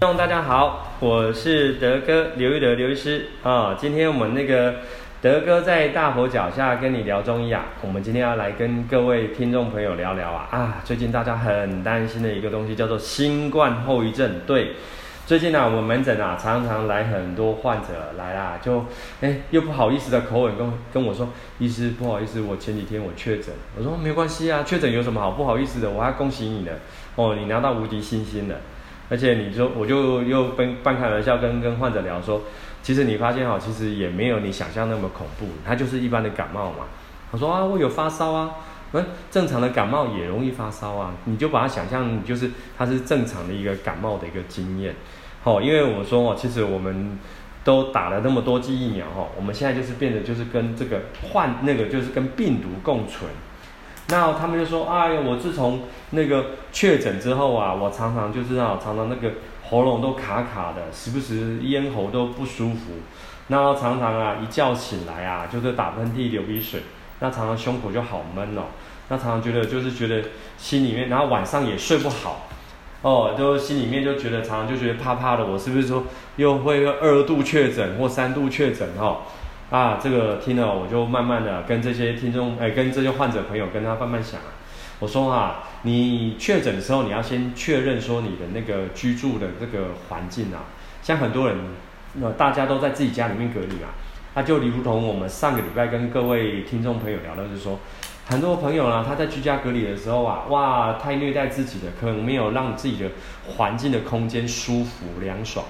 观众大家好，我是德哥刘玉德刘医师啊。今天我们那个德哥在大佛脚下跟你聊中医啊。我们今天要来跟各位听众朋友聊聊啊啊，最近大家很担心的一个东西叫做新冠后遗症。对，最近呢、我们门诊啊常常来很多患者来啦，就哎又不好意思的口吻跟跟我说，医师不好意思，我前几天我确诊。我说没关系啊，确诊有什么好不好意思的？我还恭喜你呢，哦，你拿到无敌星星了。而且你说，我就又跟半开玩笑跟跟患者聊说，其实你发现哈，其实也没有你想象那么恐怖，它就是一般的感冒嘛。他说啊，我有发烧啊，嗯，正常的感冒也容易发烧啊，你就把它想象就是它是正常的一个感冒的一个经验。好，因为我说哦，其实我们都打了那么多剂疫苗哈，我们现在就是变得就是跟这个患那个就是跟病毒共存。那他们就说：“哎呀，我自从那个确诊之后啊，我常常就是啊，常常那个喉咙都卡卡的，时不时咽喉都不舒服。然后常常啊，一觉醒来啊，就是打喷嚏、流鼻水。那常常胸口就好闷哦。那常常觉得就是觉得心里面，然后晚上也睡不好哦，就心里面就觉得常常就觉得怕怕的。我是不是说又会二度确诊或三度确诊哦？”啊，这个听了我就慢慢的跟这些听众，哎，跟这些患者朋友跟他慢慢讲，我说啊，你确诊的时候，你要先确认说你的那个居住的这个环境啊，像很多人，那大家都在自己家里面隔离啊，那就如同我们上个礼拜跟各位听众朋友聊的就是说，很多朋友呢，他在居家隔离的时候啊，哇，太虐待自己的，可能没有让自己的环境的空间舒服凉爽，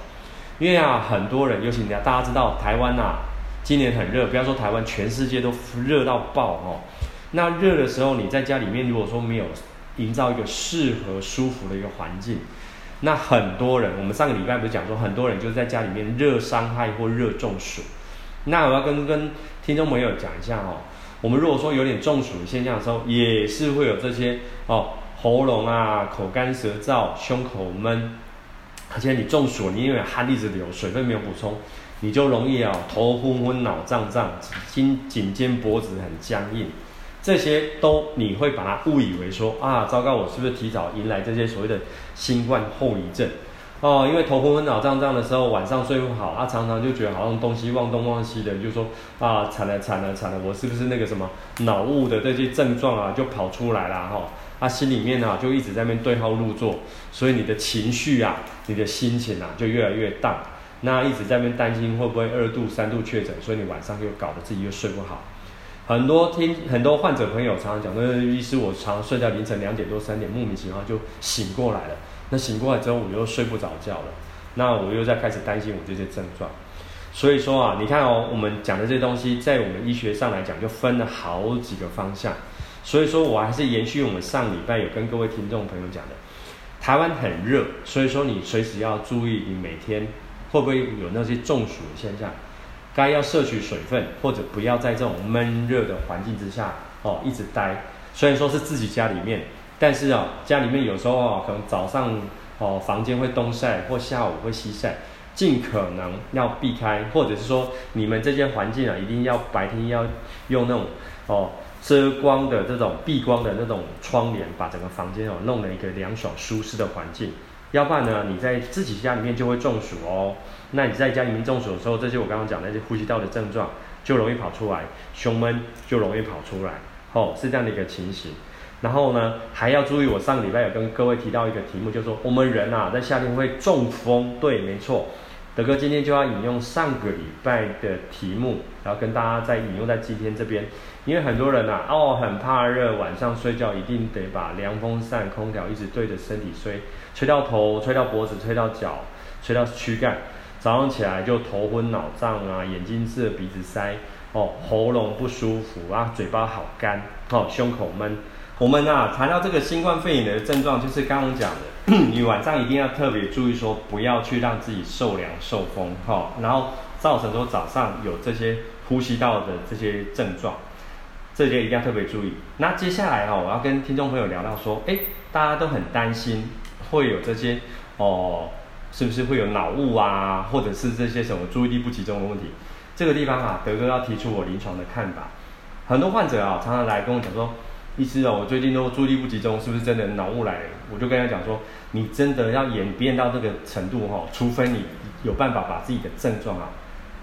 因为啊，很多人，尤其大家知道台湾啊。今年很热，不要说台湾，全世界都热到爆哦。那热的时候，你在家里面如果说没有营造一个适合舒服的一个环境，那很多人，我们上个礼拜不是讲说，很多人就在家里面热伤害或热中暑。那我要跟跟听众朋友讲一下哦，我们如果说有点中暑的现象的时候，也是会有这些哦，喉咙啊、口干舌燥、胸口闷，而且你中暑，你因为汗一直流，水分没有补充。你就容易啊，头昏昏、脑胀胀、肩颈肩脖子很僵硬，这些都你会把它误以为说啊，糟糕，我是不是提早迎来这些所谓的新冠后遗症？哦，因为头昏昏、脑胀胀的时候，晚上睡不好，啊，常常就觉得好像东西忘东忘西的，就说啊，惨了惨了惨了，我是不是那个什么脑雾的这些症状啊，就跑出来了哈？啊，心里面啊就一直在那边对号入座，所以你的情绪啊，你的心情啊就越来越淡。那一直在那边担心会不会二度、三度确诊，所以你晚上又搞得自己又睡不好。很多听很多患者朋友常常讲，那医师我常常睡到凌晨两点多、三点，莫名其妙就醒过来了。那醒过来之后，我又睡不着觉了。那我又在开始担心我这些症状。所以说啊，你看哦，我们讲的这些东西，在我们医学上来讲，就分了好几个方向。所以说我还是延续我们上礼拜有跟各位听众朋友讲的，台湾很热，所以说你随时要注意，你每天。会不会有那些中暑的现象？该要摄取水分，或者不要在这种闷热的环境之下哦一直待。虽然说是自己家里面，但是啊、家里面有时候啊、可能早上哦房间会东晒，或下午会西晒，尽可能要避开，或者是说你们这些环境啊一定要白天要用那种哦遮光的这种避光的那种窗帘，把整个房间哦弄了一个凉爽舒适的环境。要不然呢，你在自己家里面就会中暑哦。那你在家里面中暑的时候，这些我刚刚讲那些呼吸道的症状就容易跑出来，胸闷就容易跑出来，哦，是这样的一个情形。然后呢，还要注意，我上个礼拜有跟各位提到一个题目，就是说我们人啊，在夏天会中风。对，没错。德哥今天就要引用上个礼拜的题目，然后跟大家再引用在今天这边，因为很多人啊，哦，很怕热，晚上睡觉一定得把凉风扇、空调一直对着身体吹，吹到头，吹到脖子，吹到脚，吹到躯干，早上起来就头昏脑胀啊，眼睛涩，鼻子塞，哦，喉咙不舒服啊，嘴巴好干，哦，胸口闷。我们啊谈到这个新冠肺炎的症状，就是刚刚讲的，你晚上一定要特别注意，说不要去让自己受凉受风，哈，然后造成说早上有这些呼吸道的这些症状，这些一定要特别注意。那接下来哈，我要跟听众朋友聊到说，哎，大家都很担心会有这些哦，是不是会有脑雾啊，或者是这些什么注意力不集中的问题？这个地方啊，德哥要提出我临床的看法，很多患者啊常常来跟我讲说。医师哦，我最近都注意力不集中，是不是真的脑雾来？我就跟他讲说，你真的要演变到这个程度哈，除非你有办法把自己的症状啊，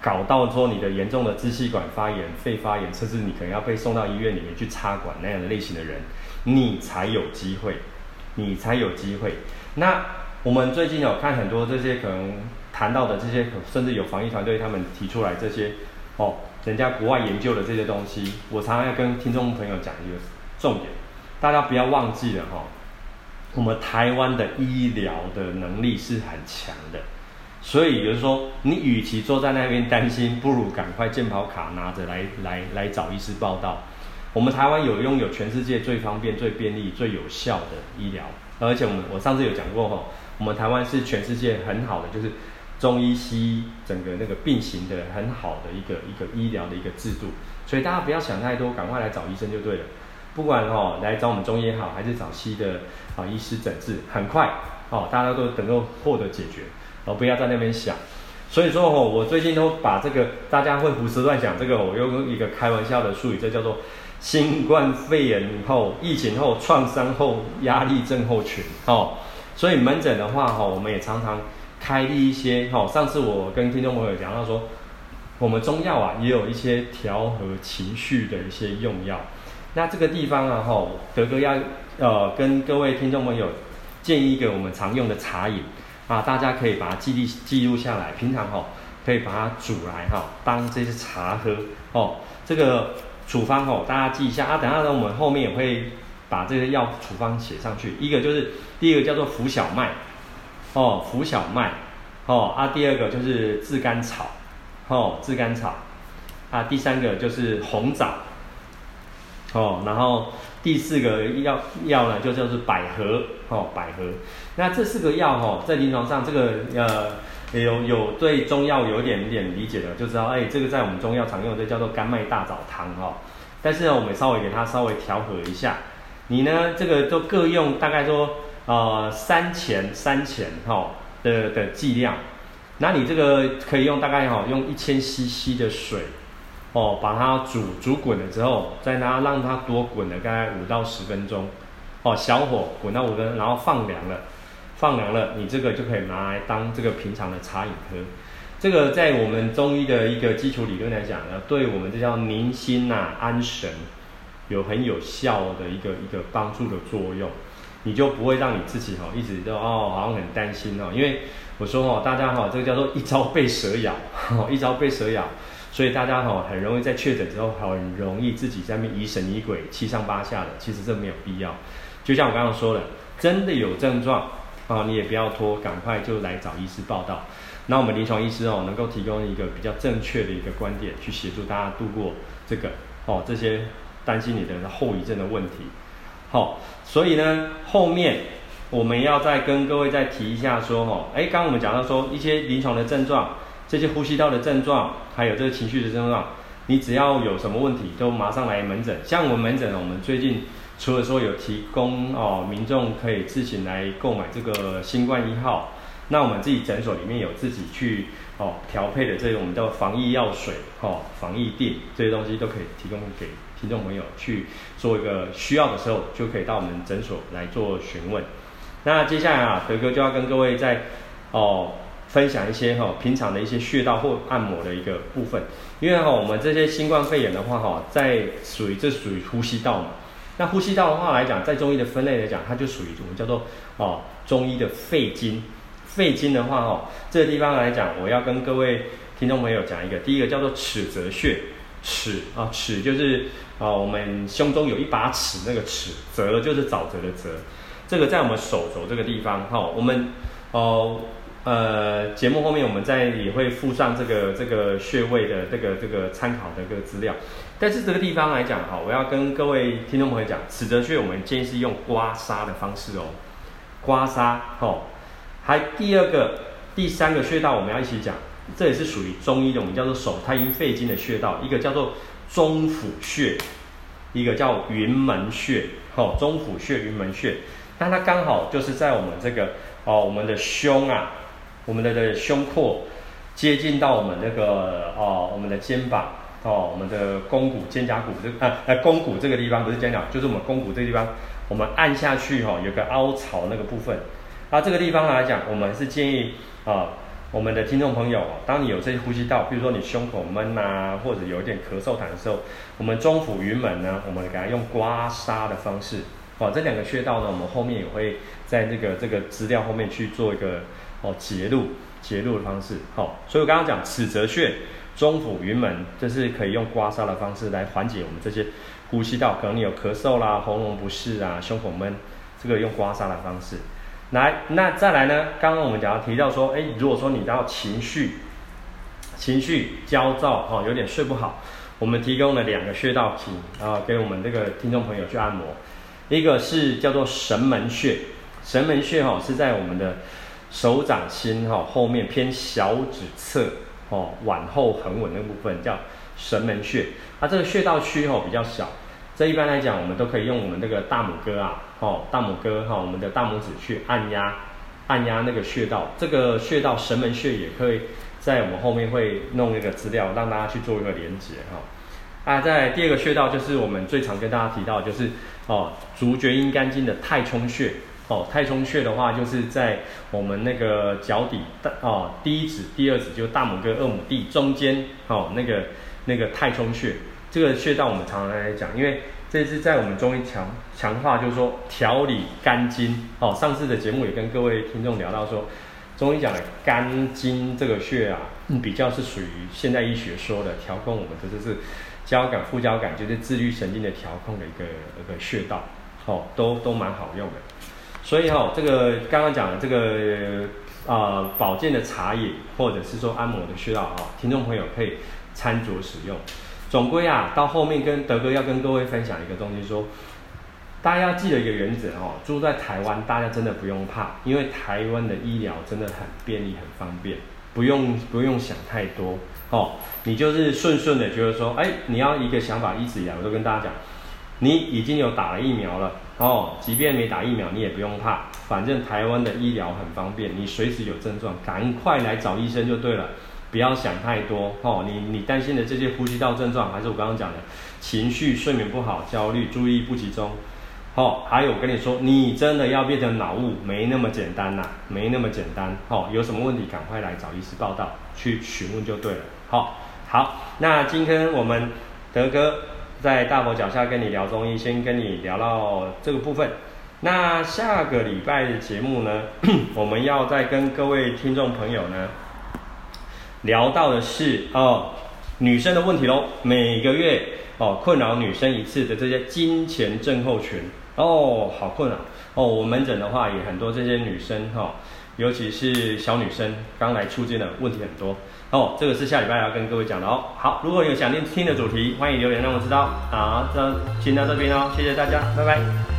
搞到说你的严重的支气管发炎、肺发炎，甚至你可能要被送到医院里面去插管那样的类型的人，你才有机会，你才有机会。那我们最近有看很多这些可能谈到的这些，甚至有防疫团队他们提出来这些哦，人家国外研究的这些东西，我常常要跟听众朋友讲一个。重点，大家不要忘记了哈，我们台湾的医疗的能力是很强的，所以就是说，你与其坐在那边担心，不如赶快健保卡拿着来来来找医师报到。我们台湾有拥有全世界最方便、最便利、最有效的医疗，而且我们我上次有讲过哈，我们台湾是全世界很好的，就是中医西医整个那个并行的很好的一个一个医疗的一个制度，所以大家不要想太多，赶快来找医生就对了。不管哦，来找我们中医也好，还是找西的啊医师诊治，很快哦，大家都能够获得解决，哦，不要在那边想。所以说哦，我最近都把这个大家会胡思乱想，这个我用一个开玩笑的术语，这叫做新冠肺炎后疫情后创伤后压力症候群哦。所以门诊的话哈，我们也常常开立一些哈。上次我跟听众朋友讲到说，我们中药啊也有一些调和情绪的一些用药。那这个地方啊，哈，德哥要呃跟各位听众朋友建议一个我们常用的茶饮啊，大家可以把它记录记录下来，平常哈可以把它煮来哈当这些茶喝哦。这个处方哦，大家记一下啊。等下呢，我们后面也会把这个药处方写上去。一个就是第一个叫做浮小麦哦，浮小麦哦啊，第二个就是炙甘草哦，炙甘草啊，第三个就是红枣。哦，然后第四个药药呢，就叫做百合哦，百合。那这四个药、哦，在临床上这个呃有有对中药有点点理解的，就知道哎，这个在我们中药常用的这叫做甘麦大枣汤哈。但是呢，我们稍微给它稍微调和一下，你呢这个都各用大概说呃三钱三钱哈的的剂量，那你这个可以用大概哈用一千 CC 的水。哦，把它煮煮滚了之后，再拿让它多滚了大概五到十分钟，哦，小火滚到五分钟，然后放凉了，放凉了，你这个就可以拿来当这个平常的茶饮喝。这个在我们中医的一个基础理论来讲呢，对我们这叫宁心呐、安神，有很有效的一个一个帮助的作用。你就不会让你自己哈一直都哦好像很担心哦，因为我说哦大家哈这个叫做一朝被蛇咬，一朝被蛇咬。所以大家哈很容易在确诊之后，很容易自己在那边疑神疑鬼、七上八下的。其实这没有必要。就像我刚刚说的，真的有症状啊，你也不要拖，赶快就来找医师报到。那我们临床医师哦，能够提供一个比较正确的一个观点，去协助大家度过这个哦这些担心你的后遗症的问题。好，所以呢，后面我们要再跟各位再提一下说哈，哎，刚刚我们讲到说一些临床的症状。这些呼吸道的症状，还有这个情绪的症状，你只要有什么问题，都马上来门诊。像我们门诊，我们最近除了说有提供哦，民众可以自行来购买这个新冠一号，那我们自己诊所里面有自己去哦调配的这种我们叫防疫药水哦，防疫錠这些东西都可以提供给听众朋友去做一个需要的时候，就可以到我们诊所来做询问。那接下来啊，德哥就要跟各位在哦。分享一些哈平常的一些穴道或按摩的一个部分，因为哈我们这些新冠肺炎的话哈，在属于这属于呼吸道嘛。那呼吸道的话来讲，在中医的分类来讲，它就属于我们叫做哦中医的肺经。肺经的话哈，这个地方来讲，我要跟各位听众朋友讲一个，第一个叫做尺泽穴，尺啊尺就是啊我们胸中有一把尺，那个尺泽就是沼泽的泽，这个在我们手肘这个地方哈，我们哦。呃节目后面我们再也会附上这个这个穴位的这个这个参考的一个资料。但是这个地方来讲哈，我要跟各位听众朋友讲，尺泽穴我们建议是用刮痧的方式哦，刮痧哦。还第二个、第三个穴道我们要一起讲，这也是属于中医的，我们叫做手太阴肺经的穴道，一个叫做中府穴，一个叫云门穴，哦，中府穴、云门穴，那它刚好就是在我们这个哦，我们的胸啊。我们的的胸廓接近到我们那个哦，我们的肩膀哦，我们的肱骨、肩胛骨这个、呃肱骨这个地方不是肩胛，就是我们肱骨这个地方，我们按下去哈、哦，有个凹槽那个部分。那这个地方来讲，我们是建议啊、我们的听众朋友，当你有这些呼吸道，比如说你胸口闷呐、或者有一点咳嗽痰的时候，我们中府云门呢，我们给它用刮痧的方式。哦，这两个穴道呢，我们后面也会在这个这个资料后面去做一个哦节录节录的方式。好、所以我刚刚讲尺泽穴、中府云门，这是可以用刮痧的方式来缓解我们这些呼吸道，可能你有咳嗽啦、喉咙不适啊、胸口闷，这个用刮痧的方式。来，那再来呢？刚刚我们讲到提到说，哎，如果说你到情绪情绪焦躁哦，有点睡不好，我们提供了两个穴道题啊，给我们这个听众朋友去按摩。一个是叫做神门穴，神门穴哈是在我们的手掌心哈后面偏小指侧哦，腕后横纹那部分叫神门穴。它这个穴道区哈比较小，这一般来讲我们都可以用我们这个大拇哥啊，哦大拇哥哈，我们的大拇指去按压按压那个穴道。这个穴道神门穴也可以在我们后面会弄一个资料让大家去做一个连接哈。啊，在第二个穴道就是我们最常跟大家提到就是。哦，足厥阴肝经的太冲穴，哦，太冲穴的话，就是在我们那个脚底大哦，第一指、第二指就大拇哥、二拇弟中间，哦，那个那个太冲穴，这个穴道我们常常来讲，因为这是在我们中医强强化，就是说调理肝经。哦，上次的节目也跟各位听众聊到说，中医讲的肝经这个穴啊，比较是属于现代医学说的调控我们的就是。交感副交感就是自律神经的调控的一个一个穴道，哦，都都蛮好用的。所以哈、哦，这个刚刚讲的这个啊保健的茶饮，或者是说按摩的穴道啊、哦，听众朋友可以参酌使用。总归啊，到后面跟德哥要跟各位分享一个东西说，说大家要记得一个原则哦，住在台湾，大家真的不用怕，因为台湾的医疗真的很便利、很方便，不用不用想太多。哦，你就是顺顺的觉得说，哎，你要一个想法，一直以来我都跟大家讲，你已经有打了疫苗了，哦，即便没打疫苗，你也不用怕，反正台湾的医疗很方便，你随时有症状，赶快来找医生就对了，不要想太多，哦，你你担心的这些呼吸道症状，还是我刚刚讲的情绪、睡眠不好、焦虑、注意力不集中。哦，还有我跟你说，你真的要变成脑雾，没那么简单呐、没那么简单。哦，有什么问题赶快来找医师报道，去询问就对了。好、好，那今天我们德哥在大佛脚下跟你聊中医，先跟你聊到这个部分。那下个礼拜的节目呢，我们要再跟各位听众朋友呢聊到的是哦，女生的问题喽，每个月哦困扰女生一次的这些金钱症候群。哦，好困啊！哦，我门诊的话也很多，这些女生哈、尤其是小女生刚来初经的问题很多。哦，这个是下礼拜要跟各位讲的哦。好，如果有想听听的主题，欢迎留言让我知道。好，这先到这边哦，谢谢大家，拜拜。